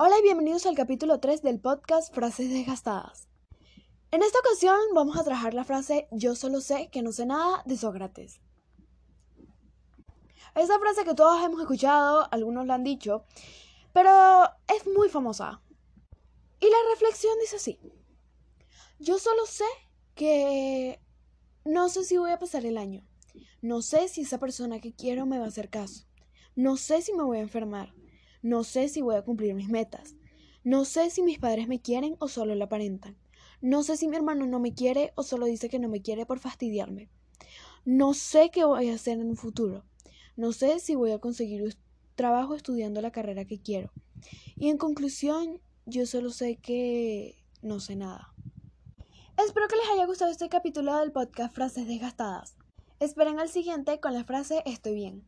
Hola y bienvenidos al capítulo 3 del podcast Frases desgastadas. En esta ocasión vamos a trabajar la frase Yo solo sé que no sé nada de Sócrates. Esa frase que todos hemos escuchado, algunos la han dicho, pero es muy famosa. Y la reflexión dice así. Yo solo sé que no sé si voy a pasar el año. No sé si esa persona que quiero me va a hacer caso. No sé si me voy a enfermar. No sé si voy a cumplir mis metas. No sé si mis padres me quieren o solo la aparentan. No sé si mi hermano no me quiere o solo dice que no me quiere por fastidiarme. No sé qué voy a hacer en un futuro. No sé si voy a conseguir trabajo estudiando la carrera que quiero. Y en conclusión, yo solo sé que no sé nada. Espero que les haya gustado este capítulo del podcast Frases Desgastadas. Esperen al siguiente con la frase Estoy bien.